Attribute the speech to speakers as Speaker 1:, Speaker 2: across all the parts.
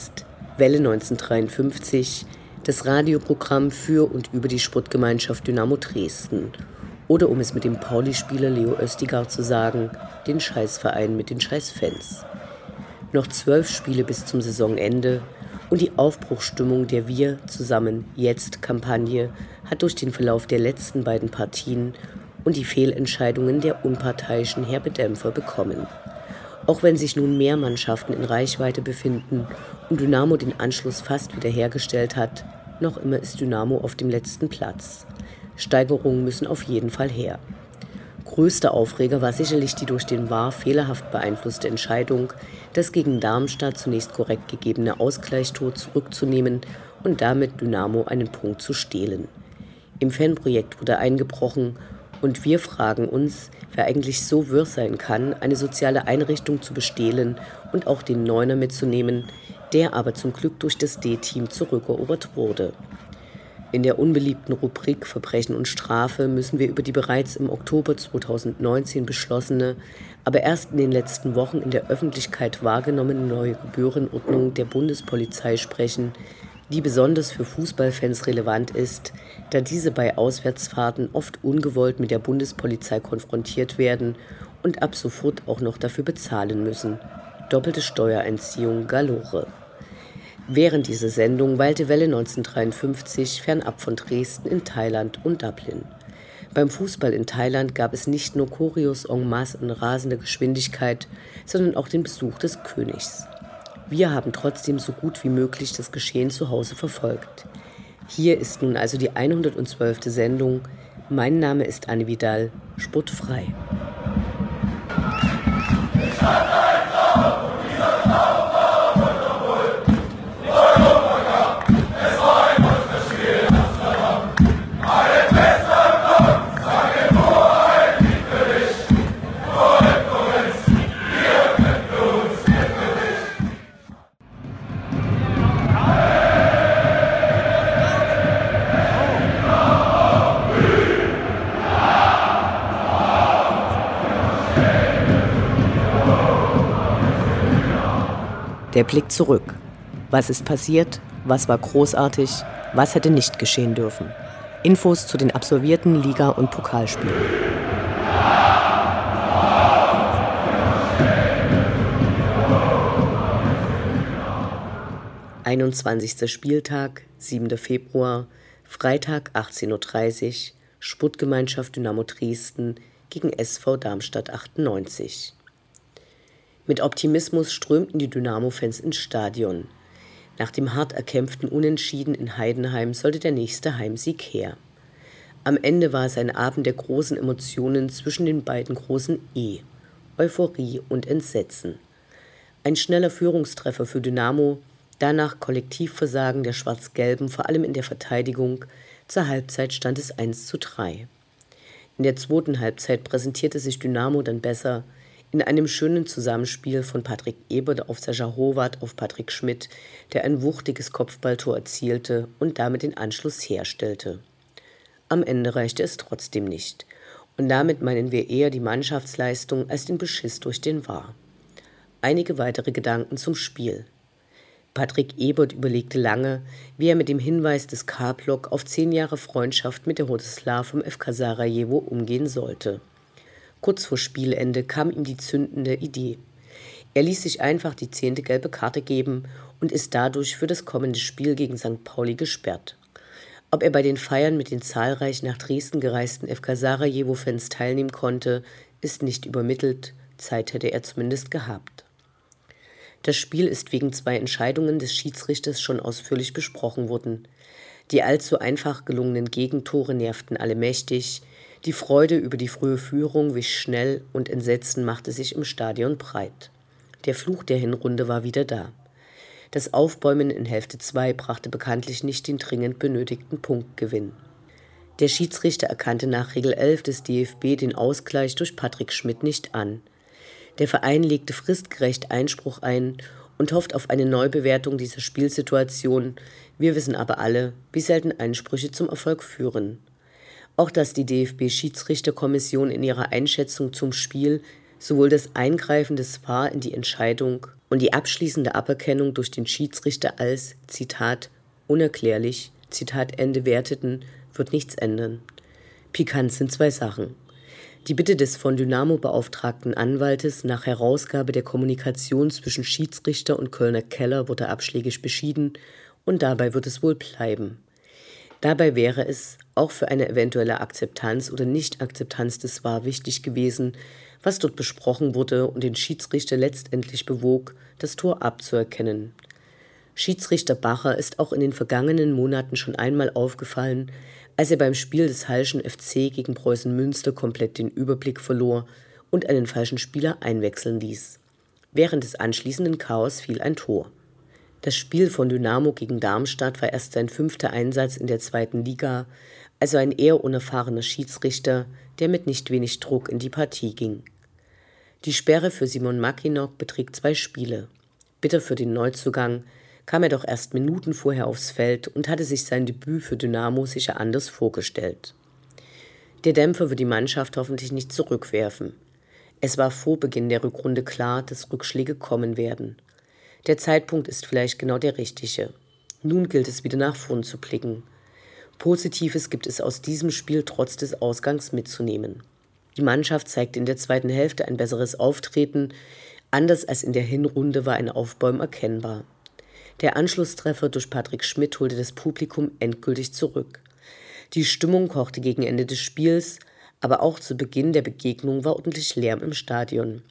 Speaker 1: Ist Welle 1953, das Radioprogramm für und über die Sportgemeinschaft Dynamo Dresden. Oder um es mit dem Pauli-Spieler Leo Östigard zu sagen, den Scheißverein mit den Scheißfans. Noch zwölf Spiele bis zum Saisonende und die Aufbruchsstimmung der Wir zusammen jetzt Kampagne hat durch den Verlauf der letzten beiden Partien und die Fehlentscheidungen der unparteiischen Herbedämpfer bekommen. Auch wenn sich nun mehr Mannschaften in Reichweite befinden und Dynamo den Anschluss fast wiederhergestellt hat, noch immer ist Dynamo auf dem letzten Platz. Steigerungen müssen auf jeden Fall her. Größter Aufreger war sicherlich die durch den VAR fehlerhaft beeinflusste Entscheidung, das gegen Darmstadt zunächst korrekt gegebene Ausgleichstor zurückzunehmen und damit Dynamo einen Punkt zu stehlen. Im Fanprojekt wurde eingebrochen und wir fragen uns, wer eigentlich so wirr sein kann, eine soziale Einrichtung zu bestehlen und auch den Neuner mitzunehmen, der aber zum Glück durch das D-Team zurückerobert wurde. In der unbeliebten Rubrik Verbrechen und Strafe müssen wir über die bereits im Oktober 2019 beschlossene, aber erst in den letzten Wochen in der Öffentlichkeit wahrgenommene neue Gebührenordnung der Bundespolizei sprechen, die besonders für Fußballfans relevant ist, da diese bei Auswärtsfahrten oft ungewollt mit der Bundespolizei konfrontiert werden und ab sofort auch noch dafür bezahlen müssen. Doppelte Steuereinziehung galore. Während dieser Sendung weilte Welle 1953 fernab von Dresden in Thailand und Dublin. Beim Fußball in Thailand gab es nicht nur Choreos en masse in rasender Geschwindigkeit, sondern auch den Besuch des Königs. Wir haben trotzdem so gut wie möglich das Geschehen zu Hause verfolgt. Hier ist nun also die 112. Sendung. Mein Name ist Anne Vidal, sportfrei. Der Blick zurück. Was ist passiert? Was war großartig? Was hätte nicht geschehen dürfen? Infos zu den absolvierten Liga- und Pokalspielen. Einundzwanzigster Spieltag, 7. Februar, Freitag 18.30 Uhr, Sportgemeinschaft Dynamo Dresden gegen SV Darmstadt 98. Mit Optimismus strömten die Dynamo-Fans ins Stadion. Nach dem hart erkämpften Unentschieden in Heidenheim sollte der nächste Heimsieg her. Am Ende war es ein Abend der großen Emotionen zwischen den beiden großen E, Euphorie und Entsetzen. Ein schneller Führungstreffer für Dynamo, danach Kollektivversagen der Schwarz-Gelben, vor allem in der Verteidigung. Zur Halbzeit stand es 1 zu 3. In der zweiten Halbzeit präsentierte sich Dynamo dann besser, in einem schönen Zusammenspiel von Patrick Ebert auf Sascha Howard auf Patrick Schmidt, der ein wuchtiges Kopfballtor erzielte und damit den Anschluss herstellte. Am Ende reichte es trotzdem nicht. Und damit meinen wir eher die Mannschaftsleistung als den Beschiss durch den War. Einige weitere Gedanken zum Spiel. Patrick Ebert überlegte lange, wie er mit dem Hinweis des K-Block auf zehn Jahre Freundschaft mit der Hodeslav vom FK Sarajevo umgehen sollte. Kurz vor Spielende kam ihm die zündende Idee. Er ließ sich einfach die zehnte gelbe Karte geben und ist dadurch für das kommende Spiel gegen St. Pauli gesperrt. Ob er bei den Feiern mit den zahlreich nach Dresden gereisten FK Sarajevo-Fans teilnehmen konnte, ist nicht übermittelt, Zeit hätte er zumindest gehabt. Das Spiel ist wegen zwei Entscheidungen des Schiedsrichters schon ausführlich besprochen worden. Die allzu einfach gelungenen Gegentore nervten alle mächtig, die Freude über die frühe Führung wich schnell und Entsetzen machte sich im Stadion breit. Der Fluch der Hinrunde war wieder da. Das Aufbäumen in Hälfte 2 brachte bekanntlich nicht den dringend benötigten Punktgewinn. Der Schiedsrichter erkannte nach Regel 11 des DFB den Ausgleich durch Patrick Schmidt nicht an. Der Verein legte fristgerecht Einspruch ein und hofft auf eine Neubewertung dieser Spielsituation. Wir wissen aber alle, wie selten Einsprüche zum Erfolg führen. Auch dass die DFB-Schiedsrichterkommission in ihrer Einschätzung zum Spiel sowohl das Eingreifen des VAR in die Entscheidung und die abschließende Aberkennung durch den Schiedsrichter als, Zitat, unerklärlich, Zitat Ende werteten, wird nichts ändern. Pikant sind zwei Sachen. Die Bitte des von Dynamo beauftragten Anwaltes nach Herausgabe der Kommunikation zwischen Schiedsrichter und Kölner Keller wurde abschlägig beschieden und dabei wird es wohl bleiben. Dabei wäre es auch für eine eventuelle Akzeptanz oder Nicht-Akzeptanz des war wichtig gewesen, was dort besprochen wurde und den Schiedsrichter letztendlich bewog, das Tor abzuerkennen. Schiedsrichter Bacher ist auch in den vergangenen Monaten schon einmal aufgefallen, als er beim Spiel des Halschen FC gegen Preußen Münster komplett den Überblick verlor und einen falschen Spieler einwechseln ließ. Während des anschließenden Chaos fiel ein Tor. Das Spiel von Dynamo gegen Darmstadt war erst sein fünfter Einsatz in der zweiten Liga, also ein eher unerfahrener Schiedsrichter, der mit nicht wenig Druck in die Partie ging. Die Sperre für Simon Mackinock beträgt zwei Spiele. Bitter für den Neuzugang, kam er doch erst Minuten vorher aufs Feld und hatte sich sein Debüt für Dynamo sicher anders vorgestellt. Der Dämpfer wird die Mannschaft hoffentlich nicht zurückwerfen. Es war vor Beginn der Rückrunde klar, dass Rückschläge kommen werden. Der Zeitpunkt ist vielleicht genau der richtige. Nun gilt es wieder nach vorn zu blicken. Positives gibt es aus diesem Spiel trotz des Ausgangs mitzunehmen. Die Mannschaft zeigte in der zweiten Hälfte ein besseres Auftreten. Anders als in der Hinrunde war ein Aufbäumen erkennbar. Der Anschlusstreffer durch Patrick Schmidt holte das Publikum endgültig zurück. Die Stimmung kochte gegen Ende des Spiels, aber auch zu Beginn der Begegnung war ordentlich Lärm im Stadion.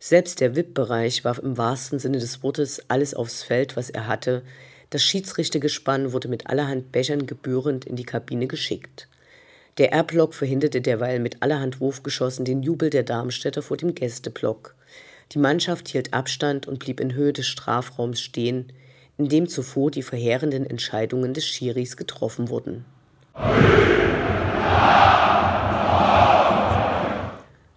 Speaker 1: Selbst der VIP-Bereich warf im wahrsten Sinne des Wortes alles aufs Feld, was er hatte. Das Schiedsrichtergespann wurde mit allerhand Bechern gebührend in die Kabine geschickt. Der R-Block verhinderte derweil mit allerhand Wurfgeschossen den Jubel der Darmstädter vor dem Gästeblock. Die Mannschaft hielt Abstand und blieb in Höhe des Strafraums stehen in dem zuvor die verheerenden Entscheidungen des Schiris getroffen wurden.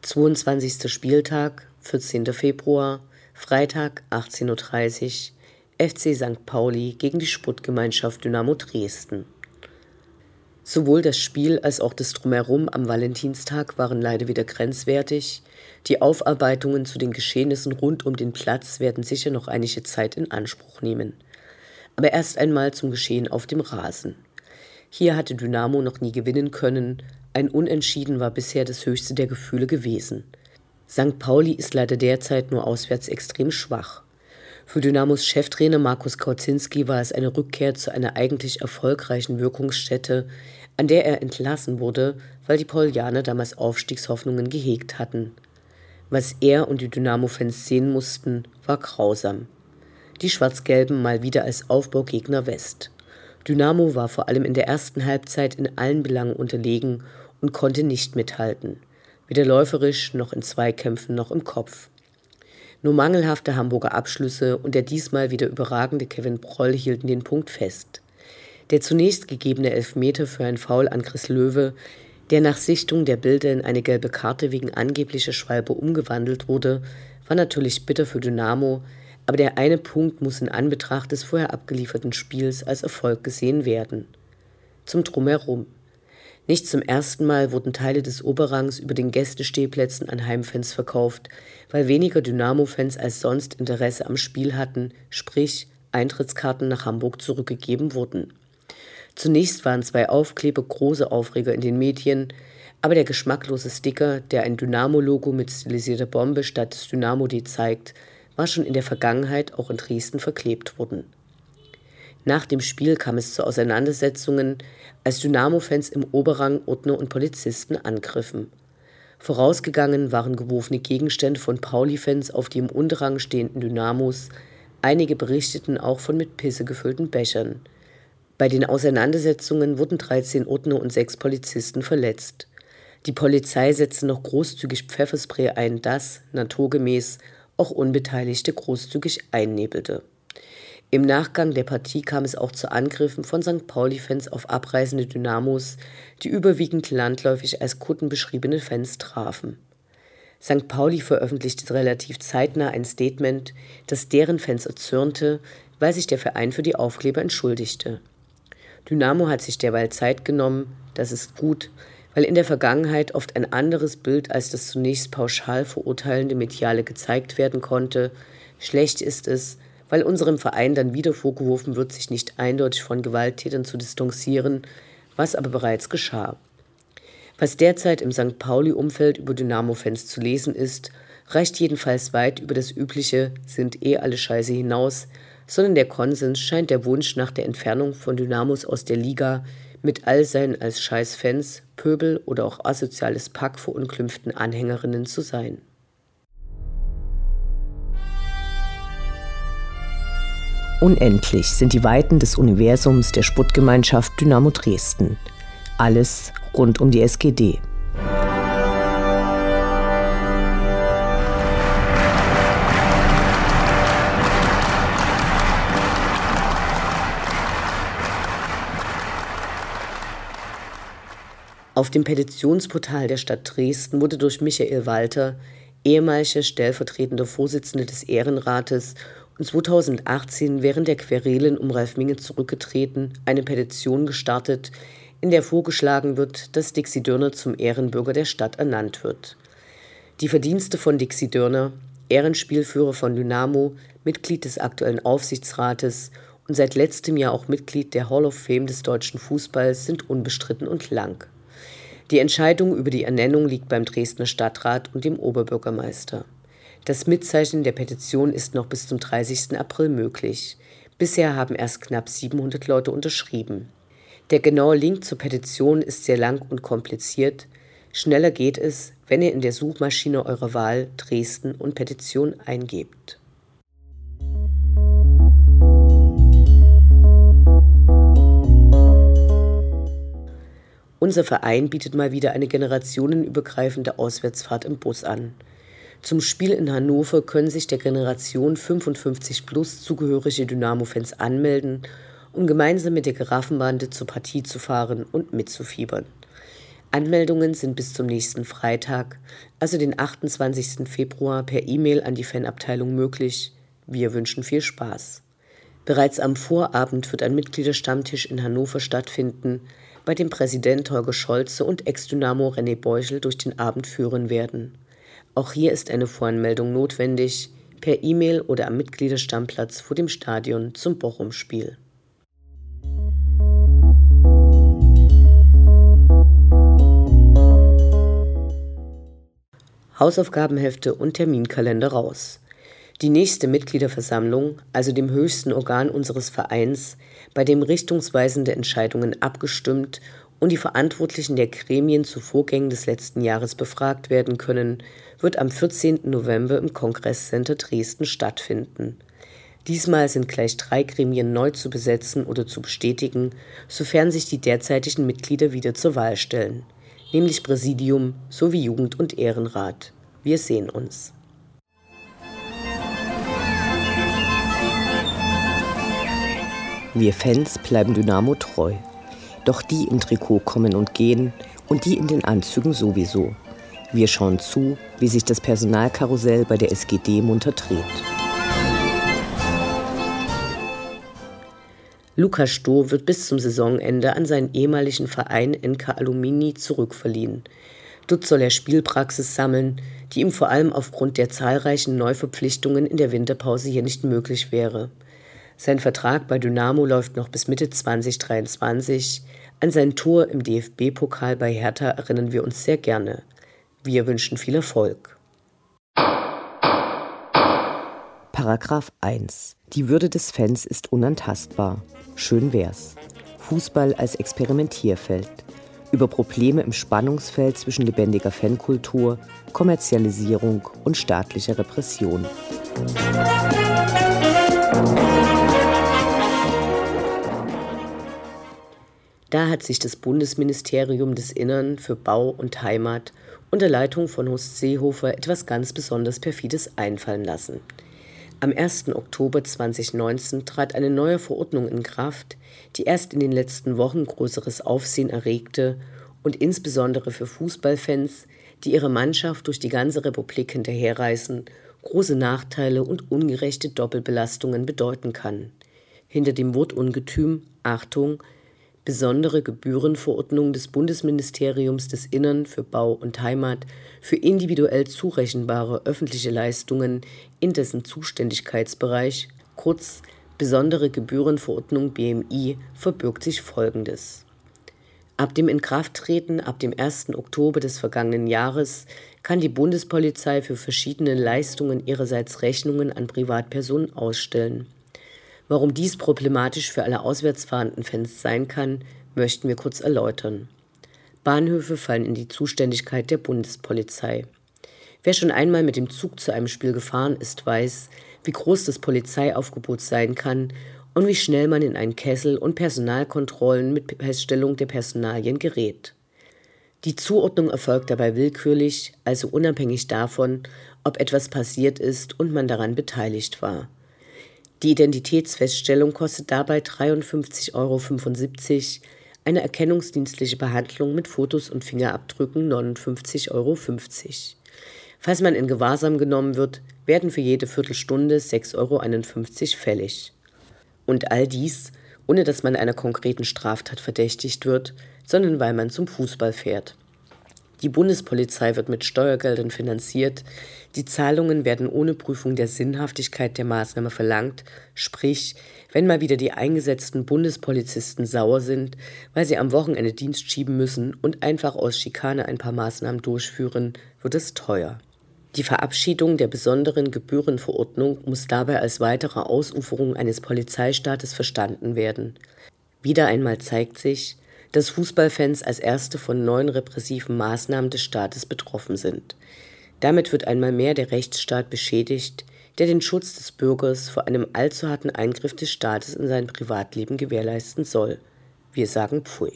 Speaker 1: 22. Spieltag, 14. Februar, Freitag 18.30 Uhr, FC St. Pauli gegen die Sportgemeinschaft Dynamo Dresden. Sowohl das Spiel als auch das Drumherum am Valentinstag waren leider wieder grenzwertig. Die Aufarbeitungen zu den Geschehnissen rund um den Platz werden sicher noch einige Zeit in Anspruch nehmen aber erst einmal zum Geschehen auf dem Rasen. Hier hatte Dynamo noch nie gewinnen können, ein Unentschieden war bisher das höchste der Gefühle gewesen. St. Pauli ist leider derzeit nur auswärts extrem schwach. Für Dynamos Cheftrainer Markus Kauzinski war es eine Rückkehr zu einer eigentlich erfolgreichen Wirkungsstätte, an der er entlassen wurde, weil die Paulianer damals Aufstiegshoffnungen gehegt hatten. Was er und die Dynamo-Fans sehen mussten, war grausam die Schwarz-Gelben mal wieder als Aufbaugegner West. Dynamo war vor allem in der ersten Halbzeit in allen Belangen unterlegen und konnte nicht mithalten, weder läuferisch noch in Zweikämpfen noch im Kopf. Nur mangelhafte Hamburger Abschlüsse und der diesmal wieder überragende Kevin Proll hielten den Punkt fest. Der zunächst gegebene Elfmeter für ein Foul an Chris Löwe, der nach Sichtung der Bilder in eine gelbe Karte wegen angeblicher Schwalbe umgewandelt wurde, war natürlich bitter für Dynamo, aber der eine Punkt muss in Anbetracht des vorher abgelieferten Spiels als Erfolg gesehen werden. Zum Drumherum. Nicht zum ersten Mal wurden Teile des Oberrangs über den Gästestehplätzen an Heimfans verkauft, weil weniger Dynamo-Fans als sonst Interesse am Spiel hatten, sprich Eintrittskarten nach Hamburg zurückgegeben wurden. Zunächst waren zwei Aufkleber große Aufreger in den Medien, aber der geschmacklose Sticker, der ein Dynamo-Logo mit stilisierter Bombe statt des Dynamo-D zeigt, war schon in der Vergangenheit auch in Dresden verklebt worden. Nach dem Spiel kam es zu Auseinandersetzungen, als Dynamo-Fans im Oberrang Ordner und Polizisten angriffen. Vorausgegangen waren geworfene Gegenstände von Pauli-Fans auf die im Unterrang stehenden Dynamos, einige berichteten auch von mit Pisse gefüllten Bechern. Bei den Auseinandersetzungen wurden 13 Ordner und sechs Polizisten verletzt. Die Polizei setzte noch großzügig Pfefferspray ein, das, naturgemäß, auch Unbeteiligte großzügig einnebelte. Im Nachgang der Partie kam es auch zu Angriffen von St. Pauli-Fans auf abreisende Dynamos, die überwiegend landläufig als Kutten beschriebene Fans trafen. St. Pauli veröffentlichte relativ zeitnah ein Statement, das deren Fans erzürnte, weil sich der Verein für die Aufkleber entschuldigte. Dynamo hat sich derweil Zeit genommen, das ist gut, weil in der Vergangenheit oft ein anderes Bild als das zunächst pauschal verurteilende Mediale gezeigt werden konnte. Schlecht ist es, weil unserem Verein dann wieder vorgeworfen wird, sich nicht eindeutig von Gewalttätern zu distanzieren, was aber bereits geschah. Was derzeit im St. Pauli-Umfeld über Dynamo-Fans zu lesen ist, reicht jedenfalls weit über das übliche sind eh alle Scheiße hinaus, sondern der Konsens scheint der Wunsch nach der Entfernung von Dynamos aus der Liga mit all seinen als Scheißfans, Pöbel oder auch asoziales Pack verunklümpften Anhängerinnen zu sein. Unendlich sind die Weiten des Universums der Sputtgemeinschaft Dynamo Dresden. Alles rund um die SGD. Auf dem Petitionsportal der Stadt Dresden wurde durch Michael Walter, ehemaliger stellvertretender Vorsitzender des Ehrenrates und 2018 während der Querelen um Ralf Minge zurückgetreten, eine Petition gestartet, in der vorgeschlagen wird, dass Dixie Dörner zum Ehrenbürger der Stadt ernannt wird. Die Verdienste von Dixie Dörner, Ehrenspielführer von Dynamo, Mitglied des aktuellen Aufsichtsrates und seit letztem Jahr auch Mitglied der Hall of Fame des deutschen Fußballs, sind unbestritten und lang. Die Entscheidung über die Ernennung liegt beim Dresdner Stadtrat und dem Oberbürgermeister. Das Mitzeichnen der Petition ist noch bis zum 30. April möglich. Bisher haben erst knapp 700 Leute unterschrieben. Der genaue Link zur Petition ist sehr lang und kompliziert. Schneller geht es, wenn ihr in der Suchmaschine eurer Wahl Dresden und Petition eingebt. Unser Verein bietet mal wieder eine generationenübergreifende Auswärtsfahrt im Bus an. Zum Spiel in Hannover können sich der Generation 55 plus zugehörige Dynamo-Fans anmelden, um gemeinsam mit der Giraffenbande zur Partie zu fahren und mitzufiebern. Anmeldungen sind bis zum nächsten Freitag, also den 28. Februar, per E-Mail an die Fanabteilung möglich. Wir wünschen viel Spaß. Bereits am Vorabend wird ein Mitgliederstammtisch in Hannover stattfinden, bei dem Präsident Holger Scholze und Ex-Dynamo René Beuchel durch den Abend führen werden. Auch hier ist eine Voranmeldung notwendig, per E-Mail oder am Mitgliederstammplatz vor dem Stadion zum Bochum-Spiel. Hausaufgabenhefte und Terminkalender raus. Die nächste Mitgliederversammlung, also dem höchsten Organ unseres Vereins, bei dem richtungsweisende Entscheidungen abgestimmt und die Verantwortlichen der Gremien zu Vorgängen des letzten Jahres befragt werden können, wird am 14. November im Kongresscenter Dresden stattfinden. Diesmal sind gleich drei Gremien neu zu besetzen oder zu bestätigen, sofern sich die derzeitigen Mitglieder wieder zur Wahl stellen, nämlich Präsidium sowie Jugend- und Ehrenrat. Wir sehen uns. Wir Fans bleiben Dynamo treu. Doch die im Trikot kommen und gehen und die in den Anzügen sowieso. Wir schauen zu, wie sich das Personalkarussell bei der SGD munter dreht. Lukas Stoh wird bis zum Saisonende an seinen ehemaligen Verein NK Alumini zurückverliehen. Dort soll er Spielpraxis sammeln, die ihm vor allem aufgrund der zahlreichen Neuverpflichtungen in der Winterpause hier nicht möglich wäre. Sein Vertrag bei Dynamo läuft noch bis Mitte 2023. An sein Tor im DFB-Pokal bei Hertha erinnern wir uns sehr gerne. Wir wünschen viel Erfolg. Paragraph 1. Die Würde des Fans ist unantastbar. Schön wär's. Fußball als Experimentierfeld. Über Probleme im Spannungsfeld zwischen lebendiger Fankultur, Kommerzialisierung und staatlicher Repression. Da hat sich das Bundesministerium des Innern für Bau und Heimat unter Leitung von Horst Seehofer etwas ganz besonders Perfides einfallen lassen. Am 1. Oktober 2019 trat eine neue Verordnung in Kraft, die erst in den letzten Wochen größeres Aufsehen erregte und insbesondere für Fußballfans, die ihre Mannschaft durch die ganze Republik hinterherreisen, große Nachteile und ungerechte Doppelbelastungen bedeuten kann. Hinter dem Wortungetüm Achtung besondere Gebührenverordnung des Bundesministeriums des Innern für Bau und Heimat für individuell zurechenbare öffentliche Leistungen in dessen Zuständigkeitsbereich, kurz Besondere Gebührenverordnung BMI, verbirgt sich Folgendes. Ab dem Inkrafttreten ab dem 1. Oktober des vergangenen Jahres kann die Bundespolizei für verschiedene Leistungen ihrerseits Rechnungen an Privatpersonen ausstellen. Warum dies problematisch für alle auswärtsfahrenden Fans sein kann, möchten wir kurz erläutern. Bahnhöfe fallen in die Zuständigkeit der Bundespolizei. Wer schon einmal mit dem Zug zu einem Spiel gefahren ist, weiß, wie groß das Polizeiaufgebot sein kann und wie schnell man in einen Kessel und Personalkontrollen mit Feststellung der Personalien gerät. Die Zuordnung erfolgt dabei willkürlich, also unabhängig davon, ob etwas passiert ist und man daran beteiligt war. Die Identitätsfeststellung kostet dabei 53,75 Euro, eine erkennungsdienstliche Behandlung mit Fotos und Fingerabdrücken 59,50 Euro. Falls man in Gewahrsam genommen wird, werden für jede Viertelstunde 6,51 Euro fällig. Und all dies, ohne dass man einer konkreten Straftat verdächtigt wird, sondern weil man zum Fußball fährt. Die Bundespolizei wird mit Steuergeldern finanziert, die Zahlungen werden ohne Prüfung der Sinnhaftigkeit der Maßnahme verlangt, sprich, wenn mal wieder die eingesetzten Bundespolizisten sauer sind, weil sie am Wochenende Dienst schieben müssen und einfach aus Schikane ein paar Maßnahmen durchführen, wird es teuer. Die Verabschiedung der besonderen Gebührenverordnung muss dabei als weitere Ausuferung eines Polizeistaates verstanden werden. Wieder einmal zeigt sich, dass Fußballfans als erste von neuen repressiven Maßnahmen des Staates betroffen sind. Damit wird einmal mehr der Rechtsstaat beschädigt, der den Schutz des Bürgers vor einem allzu harten Eingriff des Staates in sein Privatleben gewährleisten soll. Wir sagen Pfui.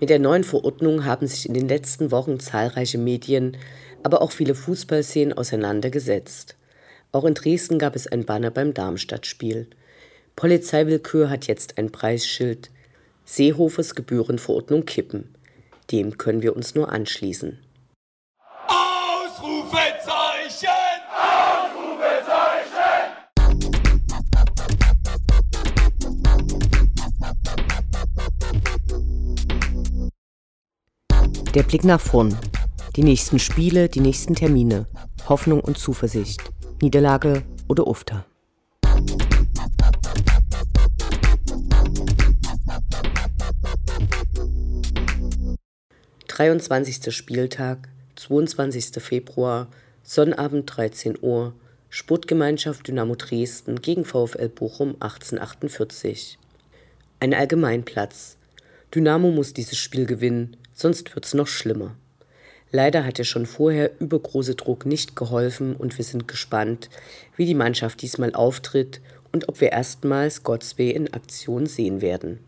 Speaker 1: Mit der neuen Verordnung haben sich in den letzten Wochen zahlreiche Medien, aber auch viele Fußballszenen auseinandergesetzt. Auch in Dresden gab es ein Banner beim Darmstadt-Spiel. Polizeiwillkür hat jetzt ein Preisschild, Seehofers Gebührenverordnung kippen. Dem können wir uns nur anschließen. Ausrufezeichen! Ausrufezeichen! Der Blick nach vorn. Die nächsten Spiele, die nächsten Termine. Hoffnung und Zuversicht. Niederlage oder Ufter. 23. Spieltag, 22. Februar, Sonnabend 13 Uhr, Sportgemeinschaft Dynamo Dresden gegen VfL Bochum 1848. Ein Allgemeinplatz. Dynamo muss dieses Spiel gewinnen, sonst wird's noch schlimmer. Leider hat der schon vorher übergroße Druck nicht geholfen und wir sind gespannt, wie die Mannschaft diesmal auftritt und ob wir erstmals Godsway in Aktion sehen werden.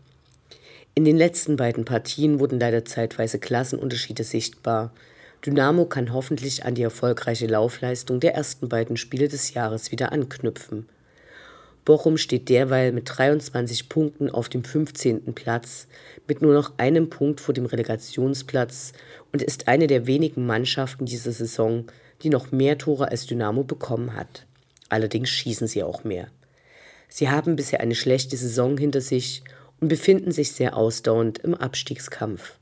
Speaker 1: In den letzten beiden Partien wurden leider zeitweise Klassenunterschiede sichtbar. Dynamo kann hoffentlich an die erfolgreiche Laufleistung der ersten beiden Spiele des Jahres wieder anknüpfen. Bochum steht derweil mit 23 Punkten auf dem 15. Platz, mit nur noch einem Punkt vor dem Relegationsplatz und ist eine der wenigen Mannschaften dieser Saison, die noch mehr Tore als Dynamo bekommen hat. Allerdings schießen sie auch mehr. Sie haben bisher eine schlechte Saison hinter sich und befinden sich sehr ausdauernd im Abstiegskampf.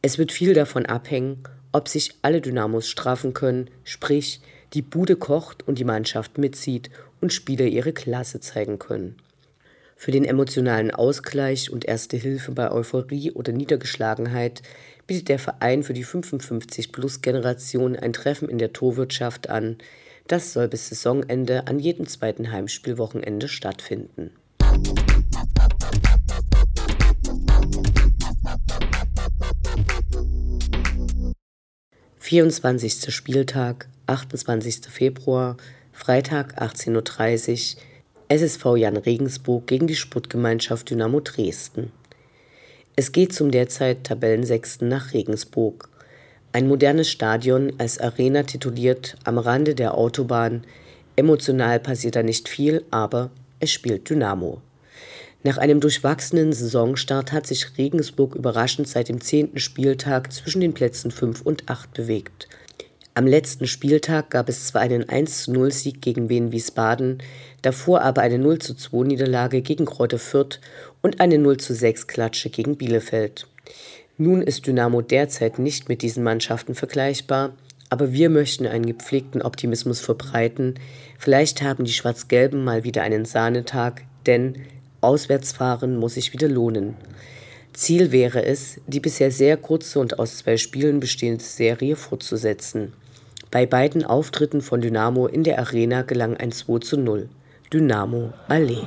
Speaker 1: Es wird viel davon abhängen, ob sich alle Dynamos straffen können, sprich die Bude kocht und die Mannschaft mitzieht und Spieler ihre Klasse zeigen können. Für den emotionalen Ausgleich und erste Hilfe bei Euphorie oder Niedergeschlagenheit bietet der Verein für die 55-Plus-Generation ein Treffen in der Torwirtschaft an. Das soll bis Saisonende an jedem zweiten Heimspielwochenende stattfinden. 24. Spieltag, 28. Februar, Freitag 18.30 Uhr, SSV Jan Regensburg gegen die Sportgemeinschaft Dynamo Dresden. Es geht zum derzeit Tabellensechsten nach Regensburg. Ein modernes Stadion als Arena tituliert am Rande der Autobahn. Emotional passiert da nicht viel, aber es spielt Dynamo. Nach einem durchwachsenen Saisonstart hat sich Regensburg überraschend seit dem zehnten Spieltag zwischen den Plätzen 5 und 8 bewegt. Am letzten Spieltag gab es zwar einen 1-0-Sieg gegen Wien Wiesbaden, davor aber eine 0-2-Niederlage gegen Kräuter Fürth und eine 0-6-Klatsche gegen Bielefeld. Nun ist Dynamo derzeit nicht mit diesen Mannschaften vergleichbar, aber wir möchten einen gepflegten Optimismus verbreiten. Vielleicht haben die Schwarz-Gelben mal wieder einen Sahnetag, denn Auswärtsfahren muss sich wieder lohnen. Ziel wäre es, die bisher sehr kurze und aus zwei Spielen bestehende Serie fortzusetzen. Bei beiden Auftritten von Dynamo in der Arena gelang ein 2 zu 0. Dynamo Allee.